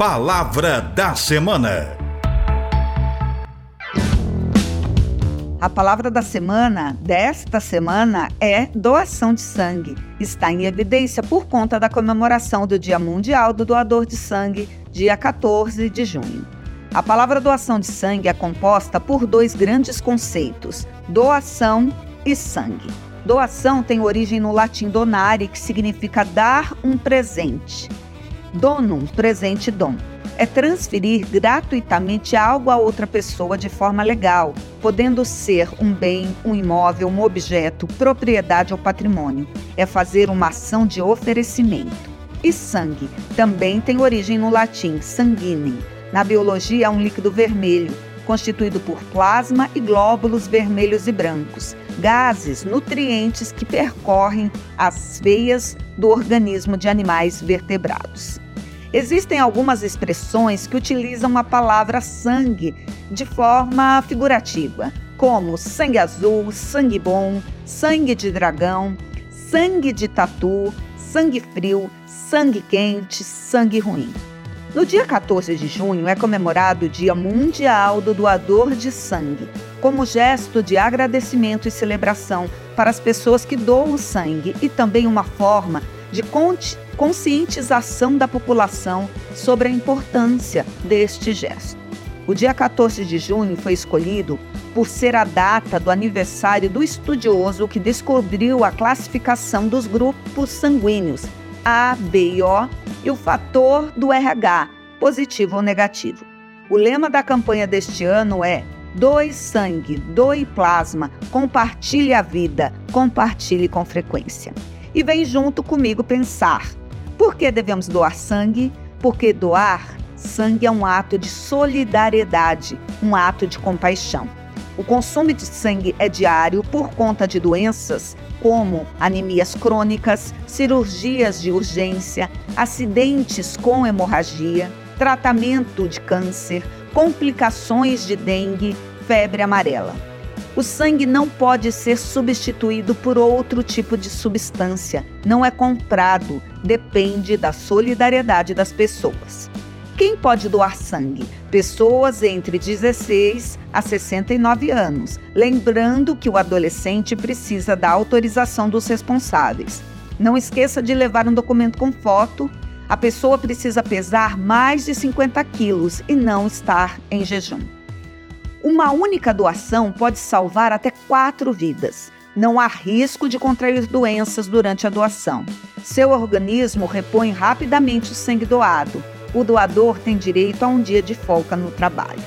Palavra da Semana. A palavra da semana, desta semana, é doação de sangue. Está em evidência por conta da comemoração do Dia Mundial do Doador de Sangue, dia 14 de junho. A palavra doação de sangue é composta por dois grandes conceitos: doação e sangue. Doação tem origem no latim donare, que significa dar um presente. Donum, presente dom é transferir gratuitamente algo a outra pessoa de forma legal, podendo ser um bem, um imóvel, um objeto, propriedade ou patrimônio. É fazer uma ação de oferecimento. E sangue também tem origem no latim sanguinem. Na biologia, é um líquido vermelho, constituído por plasma e glóbulos vermelhos e brancos, gases, nutrientes que percorrem as veias do organismo de animais vertebrados. Existem algumas expressões que utilizam a palavra sangue de forma figurativa, como sangue azul, sangue bom, sangue de dragão, sangue de tatu, sangue frio, sangue quente, sangue ruim. No dia 14 de junho é comemorado o Dia Mundial do Doador de Sangue, como gesto de agradecimento e celebração para as pessoas que doam sangue e também uma forma de conscientização da população sobre a importância deste gesto. O dia 14 de junho foi escolhido por ser a data do aniversário do estudioso que descobriu a classificação dos grupos sanguíneos A, B e O e o fator do RH, positivo ou negativo. O lema da campanha deste ano é Doe sangue, doe plasma, compartilhe a vida, compartilhe com frequência. E vem junto comigo pensar por que devemos doar sangue? Porque doar sangue é um ato de solidariedade, um ato de compaixão. O consumo de sangue é diário por conta de doenças como anemias crônicas, cirurgias de urgência, acidentes com hemorragia, tratamento de câncer, complicações de dengue, febre amarela. O sangue não pode ser substituído por outro tipo de substância, não é comprado, depende da solidariedade das pessoas. Quem pode doar sangue? Pessoas entre 16 a 69 anos. Lembrando que o adolescente precisa da autorização dos responsáveis. Não esqueça de levar um documento com foto. A pessoa precisa pesar mais de 50 quilos e não estar em jejum. Uma única doação pode salvar até quatro vidas. Não há risco de contrair doenças durante a doação. Seu organismo repõe rapidamente o sangue doado. O doador tem direito a um dia de folga no trabalho.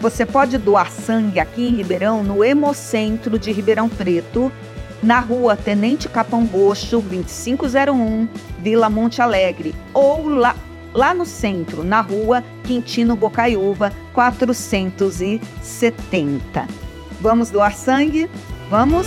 Você pode doar sangue aqui em Ribeirão, no Hemocentro de Ribeirão Preto, na rua Tenente Capão Roxo, 2501, Vila Monte Alegre, ou lá lá no centro, na rua Quintino Bocaiúva, 470. Vamos doar sangue? Vamos?